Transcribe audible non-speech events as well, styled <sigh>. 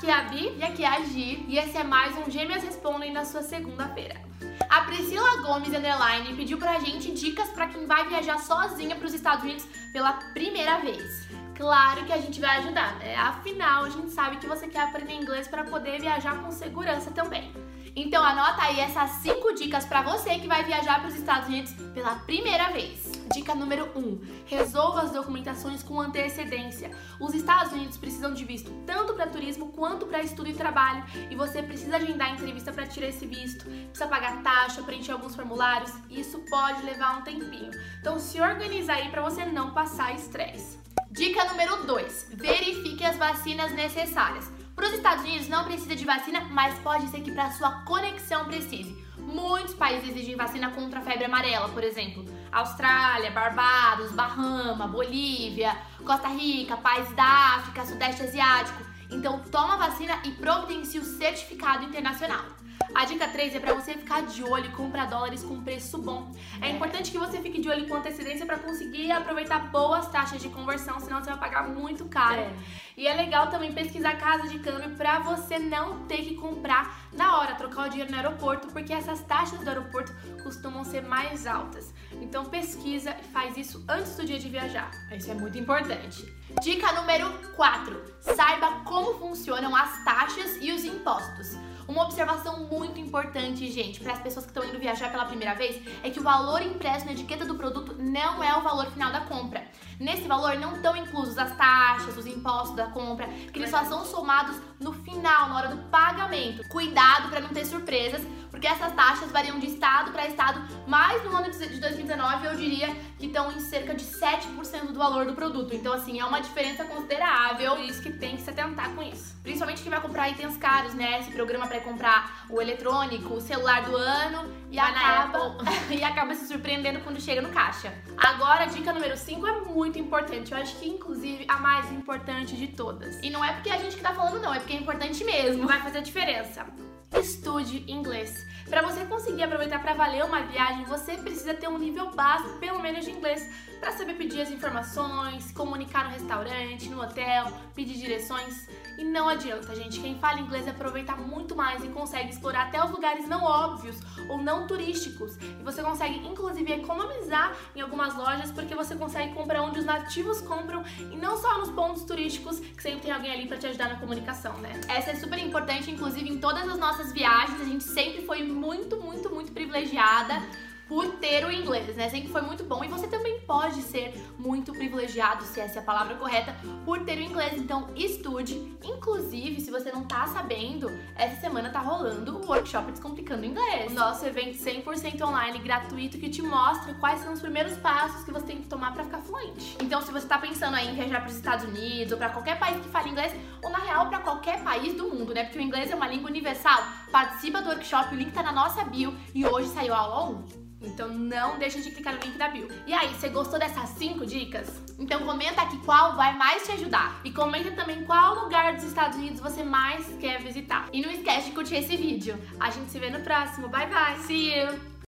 Aqui é a Bi e aqui é a Gi e esse é mais um Gêmeas Respondem na sua segunda-feira. A Priscila Gomes Underline pediu pra gente dicas para quem vai viajar sozinha para os Estados Unidos pela primeira vez. Claro que a gente vai ajudar, né? Afinal, a gente sabe que você quer aprender inglês para poder viajar com segurança também. Então anota aí essas 5 dicas para você que vai viajar para os Estados Unidos pela primeira vez. Dica número 1: um, resolva as documentações com antecedência. Os Estados Unidos precisam de visto tanto para turismo quanto para estudo e trabalho, e você precisa agendar entrevista para tirar esse visto, precisa pagar taxa, preencher alguns formulários, e isso pode levar um tempinho. Então se organiza aí para você não passar estresse. Dica número 2: verifique as vacinas necessárias. Para os Estados Unidos não precisa de vacina, mas pode ser que para sua conexão precise. Muitos países exigem vacina contra a febre amarela, por exemplo. Austrália, Barbados, Bahama, Bolívia, Costa Rica, países da África, Sudeste Asiático. Então toma vacina e providencie o certificado internacional. A dica 3 é para você ficar de olho e comprar dólares com preço bom. É importante que você fique de olho com antecedência para conseguir aproveitar boas taxas de conversão, senão você vai pagar muito caro. É. E é legal também pesquisar casa de câmbio para você não ter que comprar na hora, trocar o dinheiro no aeroporto, porque essas taxas do aeroporto costumam ser mais altas. Então pesquisa e faz isso antes do dia de viajar. Isso é muito importante. Dica número 4: saiba como funcionam as taxas e os impostos. Uma observação muito importante, gente, para as pessoas que estão indo viajar pela primeira vez, é que o valor impresso na etiqueta do produto não é o valor final da compra. Nesse valor não estão inclusos as taxas, os impostos da compra, que eles só são somados no final, na hora do pagamento. Cuidado para não ter surpresas, porque essas taxas variam de estado para estado, mas no ano de 2019 eu diria que estão em cerca de 7% do valor do produto. Então, assim, é uma diferença considerável, e isso que tem que se atentar com isso. Principalmente quem vai comprar itens caros, né? Esse programa para comprar o eletrônico, o celular do ano e acaba, <laughs> e acaba se surpreendendo quando chega no caixa. Agora, a dica número 5 é muito importante. Eu acho que, inclusive, a mais importante de todas. E não é porque a gente que tá falando, não, é porque é importante mesmo. Vai fazer diferença. Estude inglês. Para você conseguir aproveitar para valer uma viagem, você precisa ter um nível básico, pelo menos de inglês, para saber pedir as informações, comunicar no restaurante, no hotel, pedir direções. E não adianta, gente. Quem fala inglês aproveita muito mais e consegue explorar até os lugares não óbvios ou não turísticos. E você consegue, inclusive, economizar em algumas lojas porque você consegue comprar onde os nativos compram e não só nos pontos turísticos, que sempre tem alguém ali para te ajudar na comunicação, né? Essa é super importante, inclusive, em todas as nossas viagens. A gente sempre muito, muito, muito privilegiada por ter o inglês, né? Sempre foi muito bom e você também pode ser muito privilegiado, se essa é a palavra correta, por ter o inglês. Então, estude. Inclusive, se você não tá sabendo, essa semana tá rolando o workshop Descomplicando Inglês. O nosso evento 100% online, gratuito, que te mostra quais são os primeiros passos que você tem que tomar para ficar fluente. Então, se você tá pensando aí em viajar para os Estados Unidos ou para qualquer país que fale inglês, ou na real para qualquer país do mundo, né? Porque o inglês é uma língua universal. Participa do workshop, o link tá na nossa bio e hoje saiu a aula 1. Então não deixa de clicar no link da bio. E aí, você gostou dessas 5 dicas? Então comenta aqui qual vai mais te ajudar. E comenta também qual lugar dos Estados Unidos você mais quer visitar. E não esquece de curtir esse vídeo. A gente se vê no próximo. Bye bye. See you!